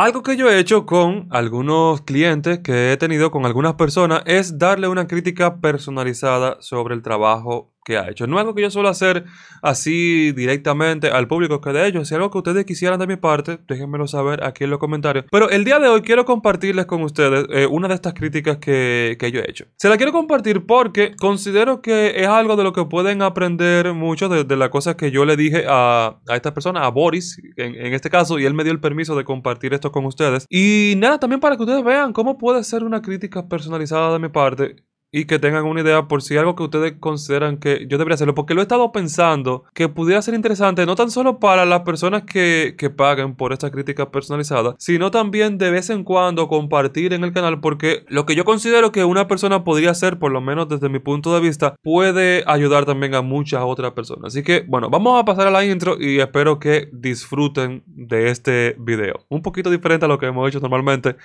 Algo que yo he hecho con algunos clientes que he tenido con algunas personas es darle una crítica personalizada sobre el trabajo que ha hecho. No es algo que yo suelo hacer así directamente al público que de ellos. Si es algo que ustedes quisieran de mi parte, déjenmelo saber aquí en los comentarios. Pero el día de hoy quiero compartirles con ustedes eh, una de estas críticas que, yo he hecho. Se la quiero compartir porque considero que es algo de lo que pueden aprender mucho de, las cosas que yo le dije a, esta persona, a Boris, en este caso, y él me dio el permiso de compartir esto con ustedes. Y nada, también para que ustedes vean cómo puede ser una crítica personalizada de mi parte y que tengan una idea por si algo que ustedes consideran que yo debería hacerlo, porque lo he estado pensando que pudiera ser interesante no tan solo para las personas que, que paguen por esta crítica personalizada, sino también de vez en cuando compartir en el canal, porque lo que yo considero que una persona podría hacer, por lo menos desde mi punto de vista, puede ayudar también a muchas otras personas. Así que, bueno, vamos a pasar a la intro y espero que disfruten de este video. Un poquito diferente a lo que hemos hecho normalmente,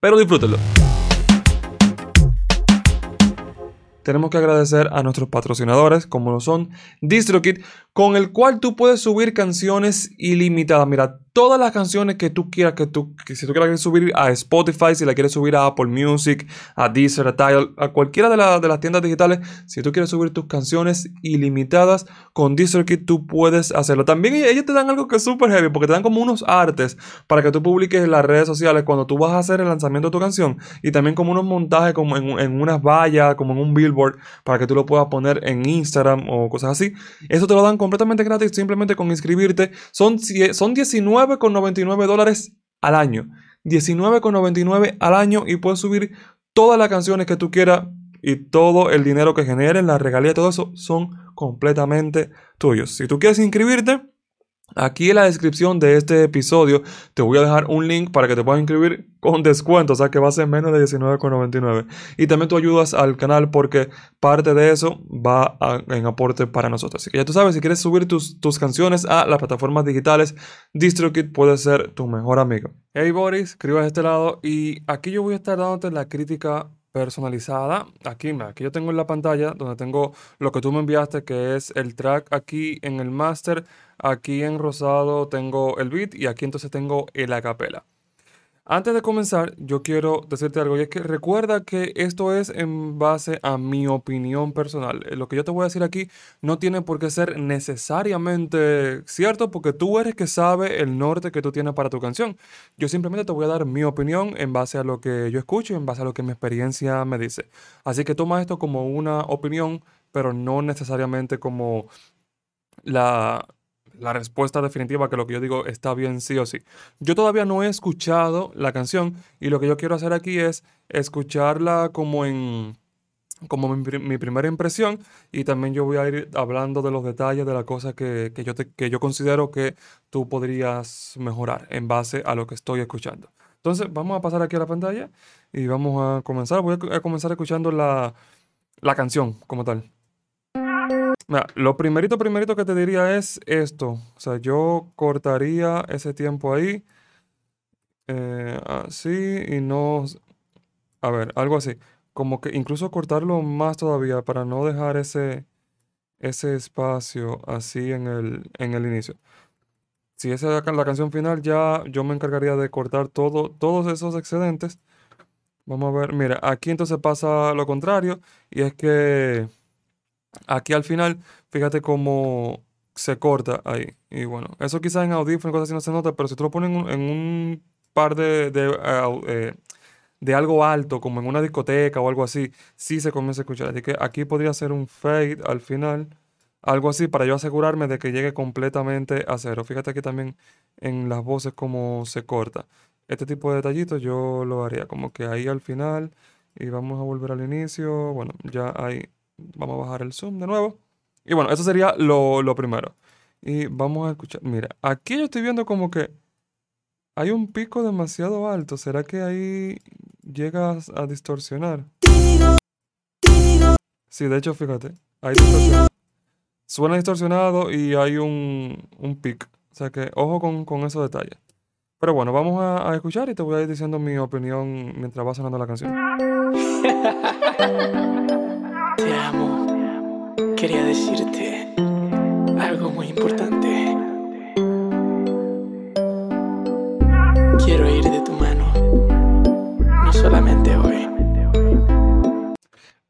pero disfrútenlo. Tenemos que agradecer a nuestros patrocinadores, como lo son DistroKid, con el cual tú puedes subir canciones ilimitadas. Mira, todas las canciones que tú quieras, que tú, si tú quieres subir a Spotify, si la quieres subir a Apple Music, a Deezer, a Tidal, a cualquiera de, de las tiendas digitales, si tú quieres subir tus canciones ilimitadas, con DistroKid tú puedes hacerlo. También ellos te dan algo que es súper heavy, porque te dan como unos artes para que tú publiques en las redes sociales cuando tú vas a hacer el lanzamiento de tu canción, y también como unos montajes como en, en unas vallas, como en un billboard, para que tú lo puedas poner en Instagram o cosas así. Eso te lo dan completamente gratis, simplemente con inscribirte. Son, son 19 19,99 dólares al año. 19,99 al año y puedes subir todas las canciones que tú quieras y todo el dinero que generen, la regalía, todo eso son completamente tuyos. Si tú quieres inscribirte, Aquí en la descripción de este episodio te voy a dejar un link para que te puedas inscribir con descuento, o sea que va a ser menos de $19,99. Y también tú ayudas al canal porque parte de eso va en aporte para nosotros. Así que ya tú sabes, si quieres subir tus, tus canciones a las plataformas digitales, DistroKid puede ser tu mejor amigo. Hey Boris, escribas de este lado y aquí yo voy a estar dándote la crítica personalizada. Aquí, aquí yo tengo en la pantalla donde tengo lo que tú me enviaste, que es el track aquí en el master. Aquí en rosado tengo el beat y aquí entonces tengo el acapela. Antes de comenzar, yo quiero decirte algo y es que recuerda que esto es en base a mi opinión personal. Lo que yo te voy a decir aquí no tiene por qué ser necesariamente cierto porque tú eres que sabe el norte que tú tienes para tu canción. Yo simplemente te voy a dar mi opinión en base a lo que yo escucho y en base a lo que mi experiencia me dice. Así que toma esto como una opinión, pero no necesariamente como la, la respuesta definitiva que lo que yo digo está bien sí o sí. Yo todavía no he escuchado la canción y lo que yo quiero hacer aquí es escucharla como en como mi, primera impresión y también yo voy a ir hablando de los detalles de las cosas que, yo que yo considero que tú podrías mejorar en base a lo que estoy escuchando. Entonces vamos a pasar aquí a la pantalla y vamos a comenzar. Voy a, comenzar escuchando la, la canción como tal lo primerito, primerito que te diría es esto. O sea, yo cortaría ese tiempo ahí. Eh, así y no... A ver, algo así. Como que incluso cortarlo más todavía para no dejar ese, ese espacio así en el, en el inicio. Si esa es la canción final, ya yo me encargaría de cortar todo, todos esos excedentes. Vamos a ver, mira, aquí entonces pasa lo contrario y es que Aquí al final, fíjate cómo se corta ahí. Y bueno, eso quizás en audífonos cosas así no se nota, pero si tú lo pones en un, par de, eh, de, algo alto, como en una discoteca o algo así, sí se comienza a escuchar. Así que aquí podría ser un fade al final, algo así, para yo asegurarme de que llegue completamente a cero. Fíjate aquí también en las voces cómo se corta. Este tipo de detallitos yo lo haría como que ahí al final y vamos a volver al inicio. Bueno, ya ahí Vamos a bajar el zoom de nuevo. Y bueno, eso sería lo, primero. Y vamos a escuchar. Mira, aquí yo estoy viendo como que hay un pico demasiado alto. ¿Será que ahí llegas a distorsionar? Sí, de hecho, fíjate. Hay Suena distorsionado y hay un, un pic. O sea que ojo con, con esos detalles. Pero bueno, vamos a, a, escuchar y te voy a ir diciendo mi opinión mientras va sonando la canción. Te amo. Quería decirte algo muy importante. Quiero ir de tu mano, no solamente hoy.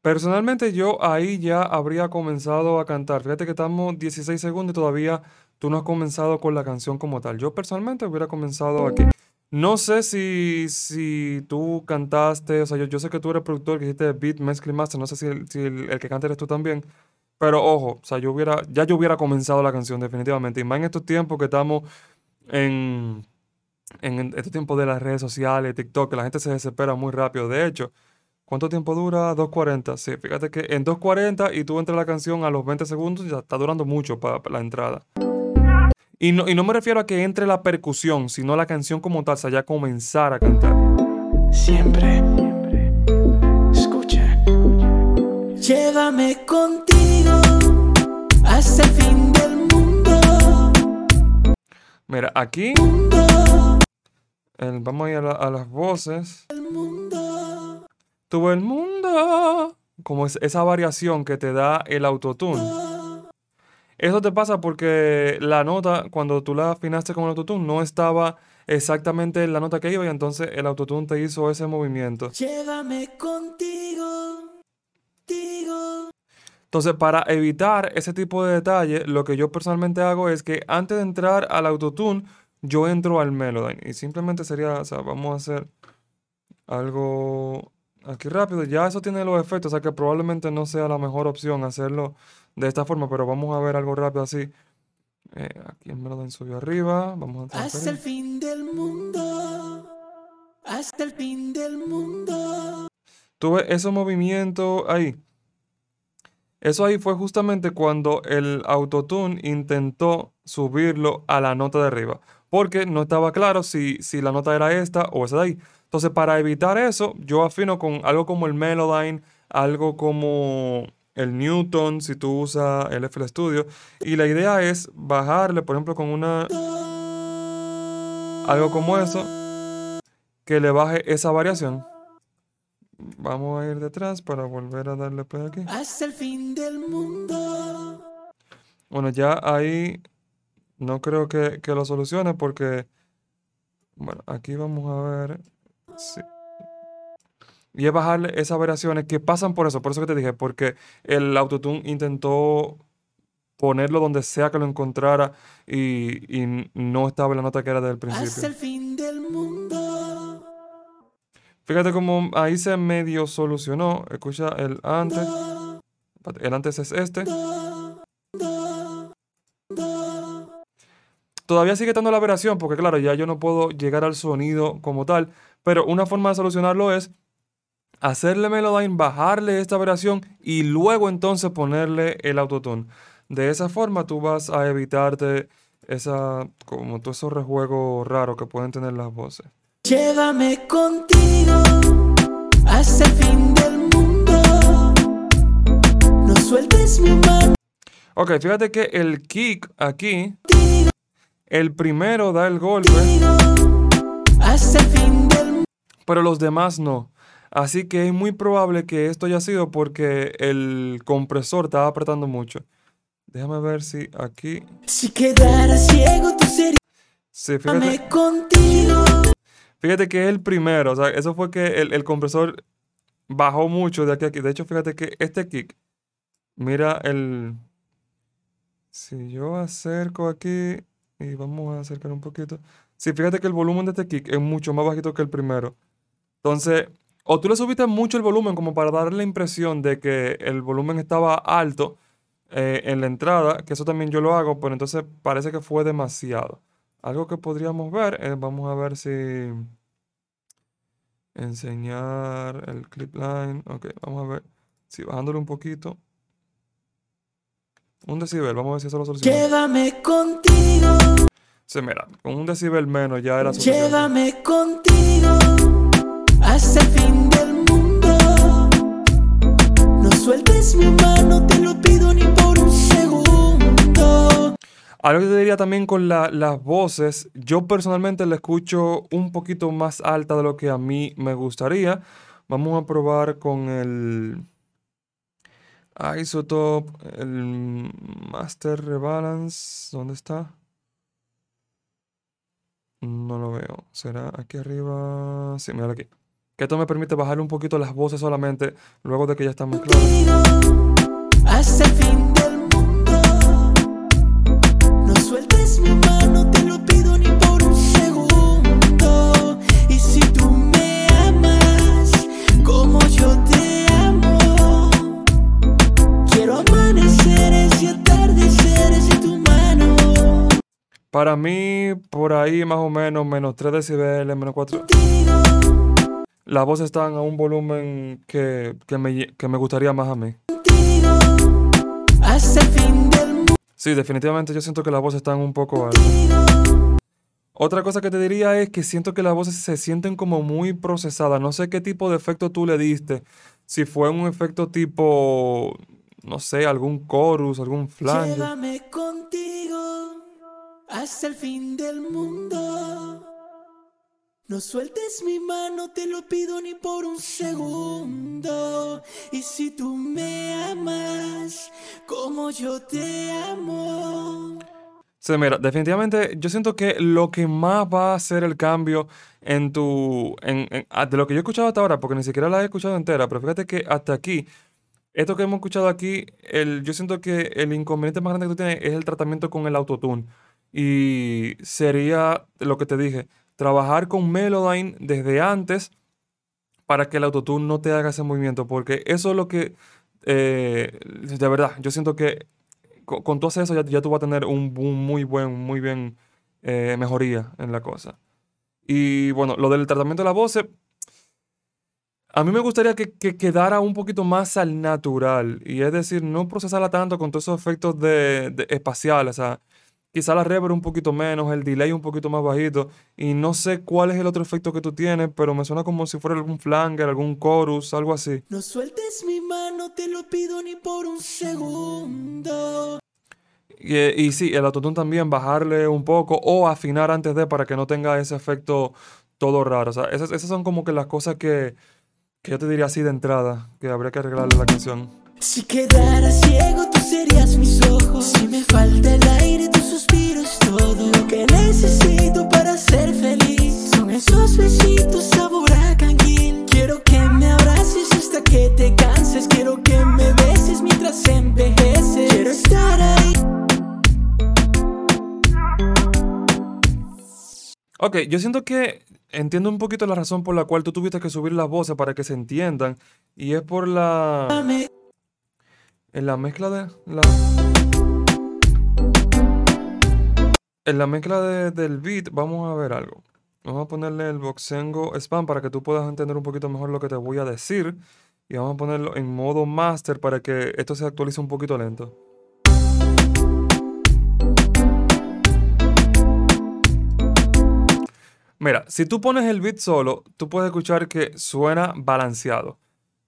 Personalmente yo ahí ya habría comenzado a cantar. Fíjate que estamos 16 segundos y todavía tú no has comenzado con la canción como tal. Yo personalmente hubiera comenzado aquí. No sé si, si tú cantaste, o sea, yo, yo sé que tú eres productor, que hiciste beat, mezcla y master, no sé si, el, el, que canta eres tú también, pero ojo, o sea, yo hubiera, ya yo hubiera comenzado la canción definitivamente, y más en estos tiempos que estamos en, en este tiempo de las redes sociales, TikTok, la gente se desespera muy rápido. De hecho, ¿cuánto tiempo dura? 2.40. Sí, fíjate que en 2.40 y tú entras la canción a los 20 segundos, ya está durando mucho para la entrada. Y no, y no me refiero a que entre la percusión, sino la canción como tal, o sea, ya comenzar a cantar. Siempre. Escucha. Llévame contigo hasta el fin del mundo. Mira, aquí el- vamos a ir a, la- a las voces. el mundo. Todo el mundo. Como es, esa variación que te da el autotune. Eso te pasa porque la nota, cuando tú la afinaste con el autotune, no estaba exactamente en la nota que iba y entonces el autotune te hizo ese movimiento. Llévame contigo, contigo. Entonces, para evitar ese tipo de detalle, lo que yo personalmente hago es que antes de entrar al autotune, yo entro al Melodyne. Y simplemente sería, o sea, vamos a hacer algo aquí rápido. Ya eso tiene los efectos, o sea que probablemente no sea la mejor opción hacerlo de esta forma, pero vamos a ver algo rápido así. Eh, aquí el Melodyne subió arriba, vamos a Hasta el fin del mundo. Hasta el fin del mundo. Tú ves esos movimientos ahí. Eso ahí fue justamente cuando el autotune intentó subirlo a la nota de arriba, porque no estaba claro si, si la nota era esta o esa de ahí. Entonces, para evitar eso, yo afino con algo como el Melodyne, algo como el Newton, si tú usas el FL Studio, y la idea es bajarle, por ejemplo, con una algo como eso, que le baje esa variación. Vamos a ir detrás para volver a darle play aquí. Hasta el fin del mundo. Bueno, ya ahí no creo que, que lo solucione porque, bueno, aquí vamos a ver. Sí. Y es bajarle esas variaciones que pasan por eso, por eso que te dije, porque el autotune intentó ponerlo donde sea que lo encontrara y, y no estaba en la nota que era desde el Hasta principio. el fin del mundo. Fíjate cómo ahí se medio solucionó. Escucha el antes. El antes es este. Todavía sigue estando la variación porque claro, ya yo no puedo llegar al sonido como tal. Pero una forma de solucionarlo es hacerle Melodyne, bajarle esta variación y luego entonces ponerle el autotune. De esa forma tú vas a evitarte esa, como todos esos rejuegos raros que pueden tener las voces. Llévame contigo hasta el fin del mundo. No sueltes mi mano. Ok, fíjate que el kick aquí, el primero da el golpe, pero los demás no. Así que es muy probable que esto haya sido porque el compresor estaba apretando mucho. Déjame ver si aquí... Si quedara ciego, tú serías Sí, fíjate, contigo. fíjate que es el primero. O sea, eso fue que el, el compresor bajó mucho de aquí a aquí. De hecho, fíjate que este kick, mira el... Si yo acerco aquí y vamos a acercar un poquito. Sí, fíjate que el volumen de este kick es mucho más bajito que el primero. Entonces, o tú le subiste mucho el volumen como para darle la impresión de que el volumen estaba alto eh, en la entrada, que eso también yo lo hago, pero entonces parece que fue demasiado. Algo que podríamos ver, eh, vamos a ver si enseñar el clip line. Ok, vamos a ver. Si bajándole un poquito. Un decibel, vamos a ver si eso lo soluciona. Llévame contigo. Sí, mira, con un decibel menos ya era suficiente. Llévame contigo hasta el fin del mundo. No sueltes mi mano, te lo pido ni por un segundo. Algo que te diría también con la- las voces, yo personalmente la escucho un poquito más alta de lo que a mí me gustaría. Vamos a probar con el Isotope, el Master Rebalance, ¿dónde está? No lo veo. ¿Será aquí arriba? Sí, mira aquí. Que esto me permite bajarle un poquito las voces solamente luego de que ya están mezcladas. Hasta el fin del mundo. No sueltes mi mano, te lo pido ni por un segundo. Y si tú me amas como yo te amo, quiero amaneceres y atardeceres en tu mano. Para mí, por ahí más o menos, menos 3 decibeles, menos 4. Contigo Las voces están a un volumen que, que me, que me gustaría más a mí. Sí, definitivamente yo siento que las voces están un poco altas. Otra cosa que te diría es que siento que las voces se sienten como muy procesadas. No sé qué tipo de efecto tú le diste. Si fue un efecto tipo, no sé, algún chorus, algún flange. Llévame contigo hasta el fin del mundo. No sueltes mi mano, te lo pido ni por un segundo. Y si tú me amas como yo te amo. Sí, mira, definitivamente yo siento que lo que más va a hacer el cambio en tu... En, ah, de lo que yo he escuchado hasta ahora, porque ni siquiera la he escuchado entera, pero fíjate que hasta aquí, esto que hemos escuchado aquí, el, yo siento que el inconveniente más grande que tú tienes es el tratamiento con el autotune. Y sería lo que te dije, trabajar con Melodyne desde antes para que el autotune no te haga ese movimiento, porque eso es lo que, eh, de verdad, yo siento que con, hacer eso ya, ya tú vas a tener un, un muy buen, muy bien eh, mejoría en la cosa. Y bueno, lo del tratamiento de la voz, a mí me gustaría que, que quedara un poquito más al natural. Y es decir, no procesarla tanto con todos esos efectos de, de espaciales. O sea, quizá la reverb un poquito menos, el delay un poquito más bajito. Y no sé cuál es el otro efecto que tú tienes, pero me suena como si fuera algún flanger, algún chorus, algo así. No sueltes mi mano, te lo pido ni por un segundo. Y, y sí, el autotune también bajarle un poco o afinar antes de para que no tenga ese efecto todo raro. O sea, esas, esas son como que las cosas que, que yo te diría así de entrada, que habría que arreglarle la canción. Si quedara ciego, tú serías ojos. Si me falta el aire, tu suspiro es todo. Lo que necesito para ser feliz son esos besitos sabor a canguil. Quiero que me abraces hasta que te canses. Quiero que me beses mientras envejeces. Quiero estar ahí. Ok, yo siento que entiendo un poquito la razón por la cual tú tuviste que subir las voces para que se entiendan. Y es por la... En la mezcla de... La, en la mezcla de- del beat vamos a ver algo. Vamos a ponerle el Boxengo Spam para que tú puedas entender un poquito mejor lo que te voy a decir. Y vamos a ponerlo en modo master para que esto se actualice un poquito lento. Mira, si tú pones el beat solo, tú puedes escuchar que suena balanceado.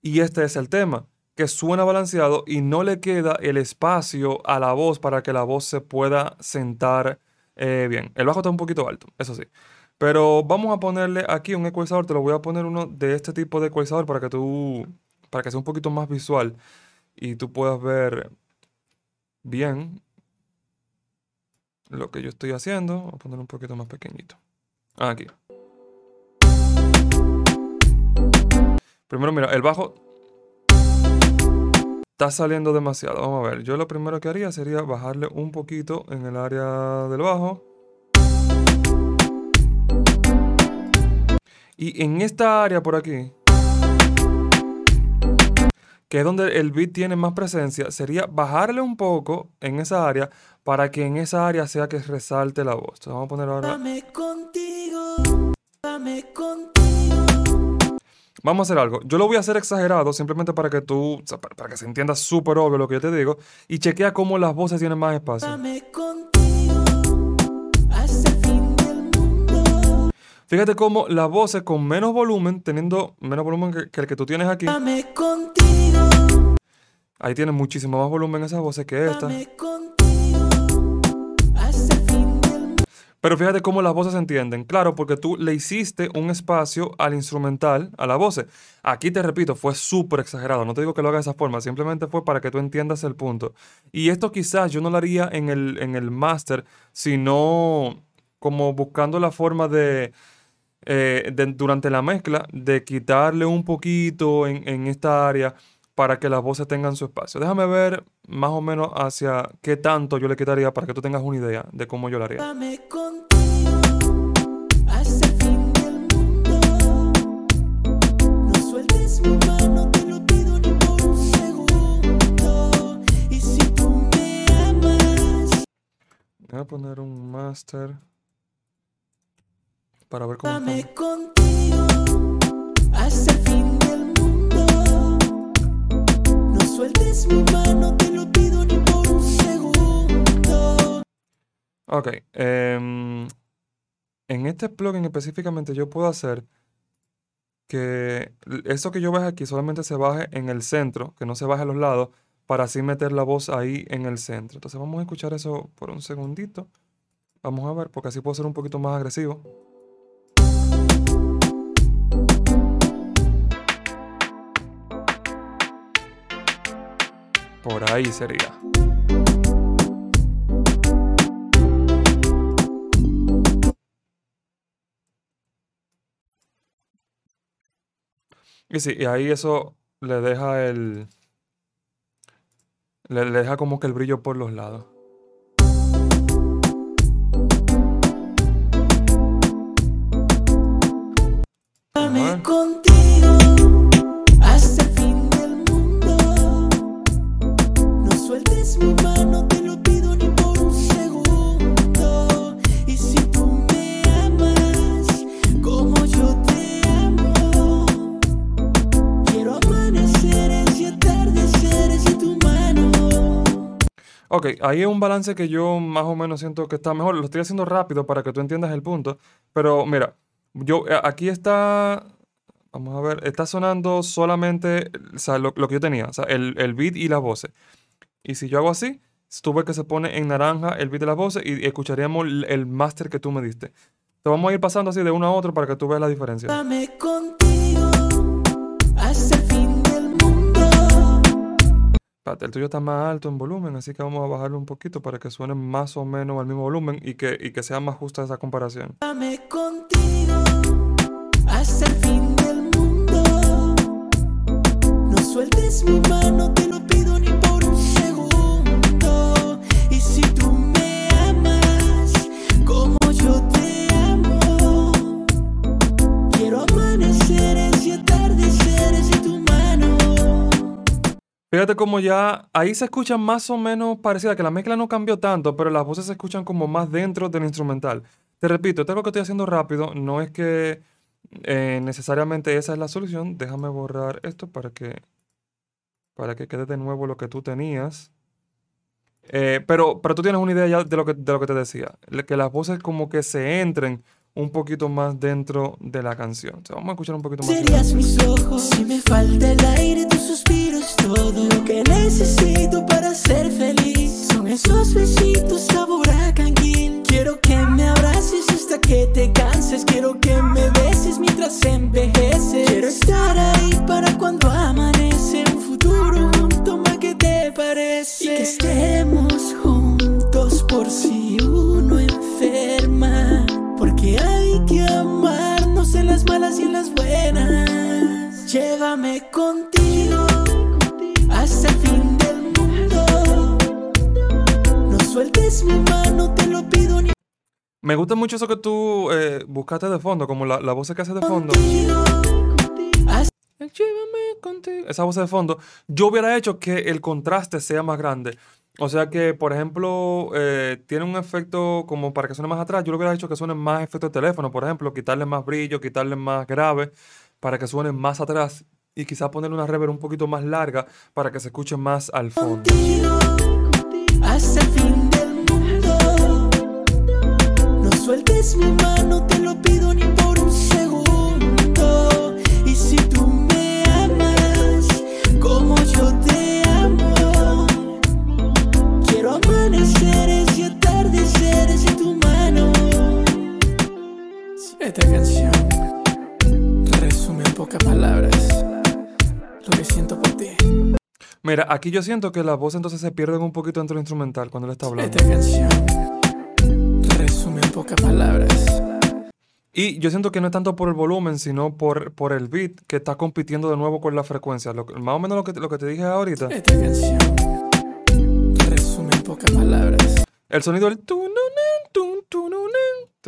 Y este es el tema, que suena balanceado y no le queda el espacio a la voz para que la voz se pueda sentar eh, bien. El bajo está un poquito alto, eso sí. Pero vamos a ponerle aquí un ecualizador, te lo voy a poner uno de este tipo de ecualizador para que tú, para que sea un poquito más visual y tú puedas ver bien lo que yo estoy haciendo. Voy a poner un poquito más pequeñito. Aquí. Primero, mira, el bajo está saliendo demasiado. Vamos a ver. Yo lo primero que haría sería bajarle un poquito en el área del bajo. Y en esta área por aquí, que es donde el beat tiene más presencia, sería bajarle un poco en esa área para que en esa área sea que resalte la voz. Vamos a poner ahora. Dame contigo, dame contigo. Vamos a hacer algo. Yo lo voy a hacer exagerado simplemente para que tú, o sea, para, para que se entienda súper obvio lo que yo te digo. Y chequea cómo las voces tienen más espacio. Fíjate cómo las voces con menos volumen, teniendo menos volumen que, que el que tú tienes aquí, ahí tienen muchísimo más volumen esas voces que esta. Pero fíjate cómo las voces se entienden. Claro, porque tú le hiciste un espacio al instrumental, a la voz. Aquí te repito, fue súper exagerado. No te digo que lo haga de esa forma, simplemente fue para que tú entiendas el punto. Y esto quizás yo no lo haría en el, en el master, sino como buscando la forma de, eh, de- durante la mezcla, de quitarle un poquito en, en esta área para que las voces tengan su espacio. Déjame ver más o menos hacia qué tanto yo le quitaría para que tú tengas una idea de cómo yo lo haría. Voy a poner un master para ver cómo está. contigo hasta el fin Ok. em, en este plugin específicamente yo puedo hacer que eso que yo baje aquí solamente se baje en el centro, que no se baje a los lados, para así meter la voz ahí en el centro. Entonces vamos a escuchar eso por un segundito. Vamos a ver, porque así puedo ser un poquito más agresivo. Por ahí sería. Y sí, y ahí eso le deja el... Le, deja como que el brillo por los lados. Ahí es un balance que yo más o menos siento que está mejor. Lo estoy haciendo rápido para que tú entiendas el punto. Pero mira, yo eh, aquí está, vamos a ver, está sonando solamente o sea, lo, que yo tenía, o sea, el, el beat y las voces. Y si yo hago así, tú ves que se pone en naranja el beat de las voces y escucharíamos el, máster que tú me diste. Te vamos a ir pasando así de uno a otro para que tú veas la diferencia. Llévame contigo Espérate, el tuyo está más alto en volumen, así que vamos a bajarlo un poquito para que suene más o menos al mismo volumen y que, y que sea más justa esa comparación. Llévame contigo hasta el fin del mundo. No sueltes mi mano, te lo pido ni por un segundo. Y si tú me amas como Fíjate como ya ahí se escucha más o menos parecida, que la mezcla no cambió tanto, pero las voces se escuchan como más dentro del instrumental. Te repito, esto es lo que estoy haciendo rápido, no es que eh, necesariamente esa es la solución. Déjame borrar esto para que, para que quede de nuevo lo que tú tenías. Eh, pero, pero tú tienes una idea ya de lo que, de lo que te decía, que las voces como que se entren un poquito más dentro de la canción. O sea, vamos a escuchar un poquito más. Serías mis ojos si me falta el aire, tu suspiro es todo lo que necesito para ser feliz. Son esos besitos sabor a canguil. Quiero que me abraces hasta que te canses. Quiero que me beses mientras envejeces. Quiero estar ahí para cuando amanece. Un futuro junto más que te parece. Y que estemos juntos Llévame contigo hasta el fin del mundo. No sueltes mi mano, te lo pido ni Me gusta mucho eso que tú eh, buscaste de fondo, como la, la voz que hace de fondo. contigo. Llévame contigo. Esa voz de fondo. Yo hubiera hecho que el contraste sea más grande. O sea que, por ejemplo, eh, tiene un efecto como para que suene más atrás. Yo lo hubiera hecho que suene más efecto de teléfono, por ejemplo, quitarle más brillo, quitarle más grave, para que suene más atrás. Y quizá ponerle una reverb un poquito más larga para que se escuche más al fondo. contigo hasta el fin del mundo. No sueltes mi mano, te lo pido ni por Mira, aquí yo siento que las voces entonces se pierden un poquito dentro del instrumental cuando él está hablando. Esta canción resume en pocas palabras. Y yo siento que no es tanto por el volumen, sino por, por el beat que está compitiendo de nuevo con la frecuencia. Lo más o menos lo que, lo que te dije ahorita. Esta canción resume en pocas palabras. El sonido del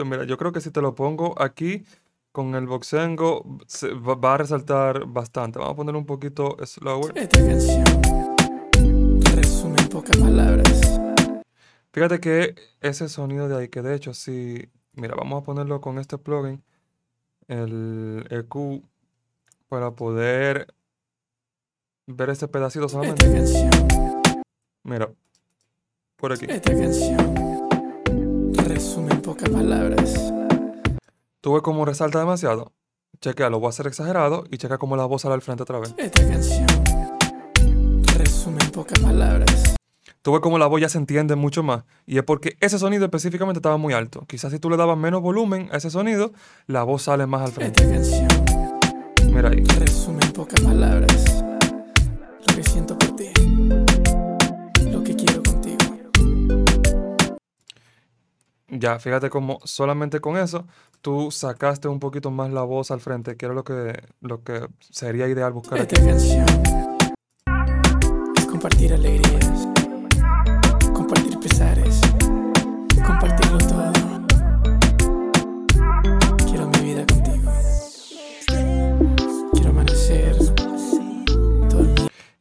mira, yo creo que si te lo pongo aquí con el boxengo, va, a resaltar bastante. Vamos a poner un poquito slower. Esta canción pocas palabras. Fíjate que ese sonido de ahí, que de hecho, si. Mira, vamos a ponerlo con este plugin, el EQ, para poder ver este pedacito solamente. Mira, por aquí. esta canción resume en pocas palabras. ¿Tú ves cómo resalta demasiado? Chequea, lo voy a hacer exagerado y checa cómo la voz sale al frente otra vez. Esta canción resume en pocas palabras. Tú ves cómo la voz ya se entiende mucho más. Y es porque ese sonido específicamente estaba muy alto. Quizás si tú le dabas menos volumen a ese sonido, la voz sale más al frente. Esta canción Mira ahí. resume en pocas palabras. Lo que siento por ti. Lo que quiero contigo. Ya, fíjate cómo solamente con eso tú sacaste un poquito más la voz al frente, que era lo que, lo que sería ideal buscar aquí. Esta canción es compartir alegrías,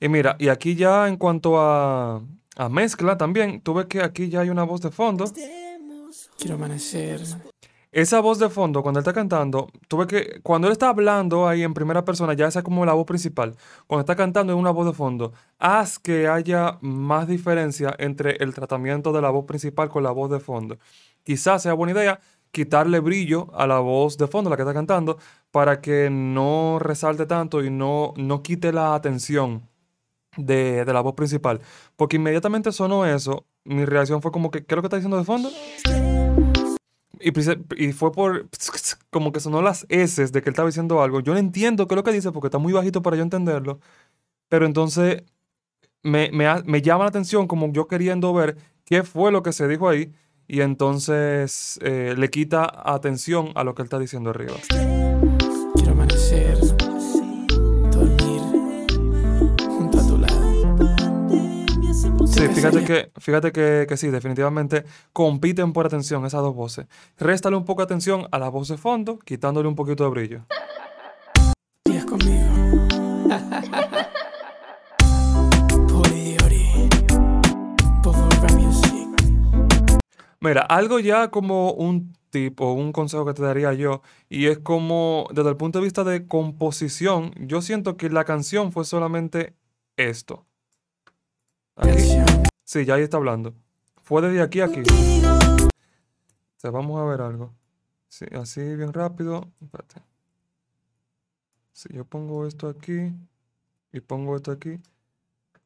Y mira, y aquí ya en cuanto a, a mezcla también, tú ves que aquí ya hay una voz de fondo. Quiero amanecer. Esa voz de fondo, cuando él está cantando, tú ves que cuando él está hablando ahí en primera persona, ya esa es como la voz principal. Cuando está cantando es una voz de fondo. Haz que haya más diferencia entre el tratamiento de la voz principal con la voz de fondo. Quizás sea buena idea quitarle brillo a la voz de fondo, la que está cantando, para que no resalte tanto y no, no quite la atención de, de la voz principal. Porque inmediatamente sonó eso, mi reacción fue como que, ¿qué es lo que está diciendo de fondo? Y, y fue por como que sonó las S de que él estaba diciendo algo. Yo no entiendo qué es lo que dice porque está muy bajito para yo entenderlo. Pero entonces me, me me llama la atención como yo queriendo ver qué fue lo que se dijo ahí. Y entonces eh, le quita atención a lo que él está diciendo arriba. Sí, Te fíjate que, fíjate que, que sí, definitivamente compiten por atención esas dos voces. Réstale un poco de atención a la voz de fondo, quitándole un poquito de brillo. Días conmigo. Mira, algo ya como un tip o un consejo que te daría yo, y es como desde el punto de vista de composición, yo siento que la canción fue solamente esto. Aquí. Sí, ya ahí está hablando. Fue desde aquí a aquí. O sea, vamos a ver algo. Sí, así bien rápido. Espérate. Si yo pongo esto aquí y pongo esto aquí.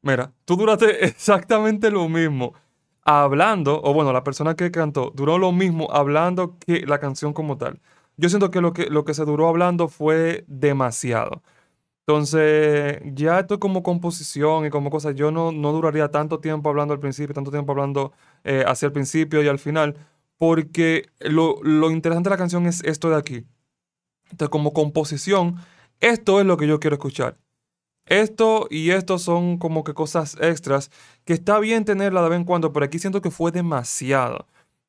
Mira, tú duraste exactamente lo mismo hablando, o bueno, la persona que cantó duró lo mismo hablando que la canción como tal. Yo siento que lo que, lo que se duró hablando fue demasiado. Entonces, ya esto como composición y como cosas, yo no, no duraría tanto tiempo hablando al principio, tanto tiempo hablando eh, hacia el principio y al final, porque lo, lo interesante de la canción es esto de aquí. Entonces, como composición, esto es lo que yo quiero escuchar. Esto y esto son como que cosas extras que está bien tenerla de vez en cuando, pero aquí siento que fue demasiado.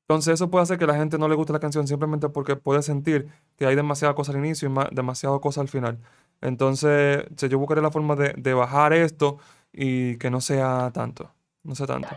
Entonces eso puede hacer que la gente no le guste la canción simplemente porque puede sentir que hay demasiada cosa al inicio y ma- demasiada cosa al final. Entonces yo buscaré la forma de, de bajar esto y que no sea tanto. No sea tanto.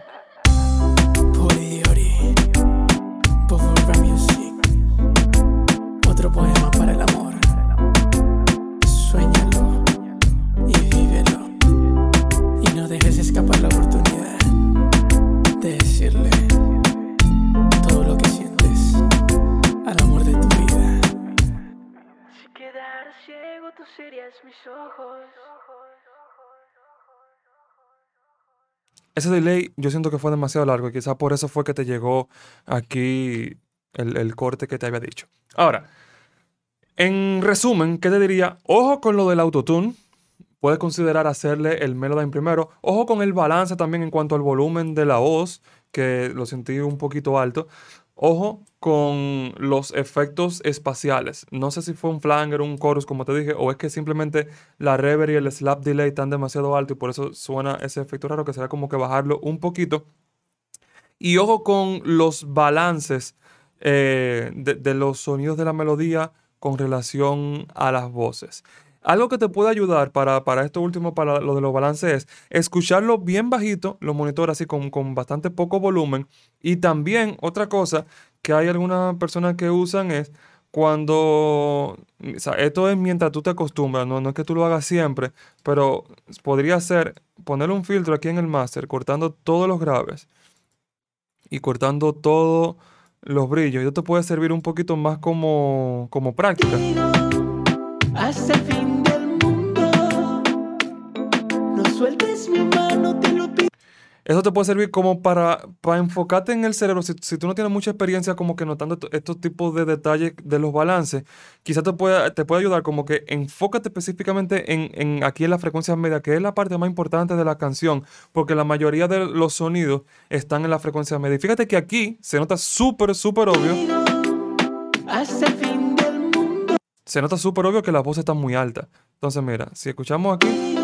Ojos. Ese delay yo siento que fue demasiado largo y quizás por eso fue que te llegó aquí el, el corte que te había dicho. Ahora, en resumen, ¿qué te diría? Ojo con lo del autotune. Puedes considerar hacerle el Melodyne primero. Ojo con el balance también en cuanto al volumen de la voz, que lo sentí un poquito alto. Ojo con los efectos espaciales. No sé si fue un flanger, un chorus, como te dije, o es que simplemente la reverb y el slap delay están demasiado alto y por eso suena ese efecto raro que será como que bajarlo un poquito. Y ojo con los balances eh, de, los sonidos de la melodía con relación a las voces. Algo que te puede ayudar para, para esto último, para lo de los balances, es escucharlo bien bajito, los monitores así con, con bastante poco volumen. Y también otra cosa que hay algunas personas que usan es cuando, o sea, esto es mientras tú te acostumbras, no, no es que tú lo hagas siempre, pero podría ser poner un filtro aquí en el master, cortando todos los graves y cortando todos los brillos. Y esto te puede servir un poquito más como, como práctica. Eso te puede servir como para, para enfocarte en el cerebro. Si, si tú no tienes mucha experiencia como que notando esto- estos tipos de detalles de los balances, quizás te puede, te puede ayudar como que enfócate específicamente en, en aquí en la frecuencia media, que es la parte más importante de la canción, porque la mayoría de los sonidos están en la frecuencia media. Y fíjate que aquí se nota súper, súper obvio. Se nota súper obvio que la voz está muy alta. Entonces, mira, si escuchamos aquí,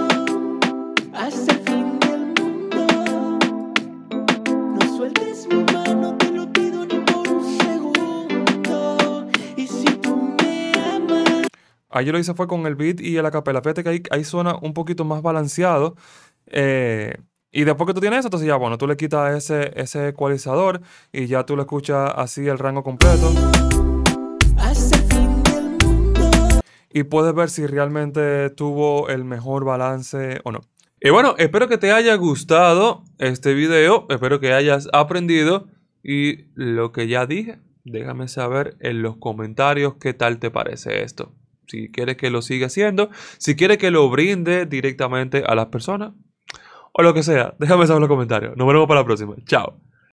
yo lo hice fue con el beat y el acapella. Fíjate que ahí, ahí suena un poquito más balanceado. eh, y después que tú tienes eso, entonces ya, bueno, tú le quitas ese, ese ecualizador y ya tú lo escuchas así el rango completo. Y puedes ver si realmente tuvo el mejor balance o no. Y bueno, espero que te haya gustado este video. Espero que hayas aprendido. Y lo que ya dije, déjame saber en los comentarios qué tal te parece esto. Si quieres que lo siga haciendo, si quieres que lo brinde directamente a las personas, o lo que sea, déjame saber en los comentarios. Nos vemos para la próxima. Chao.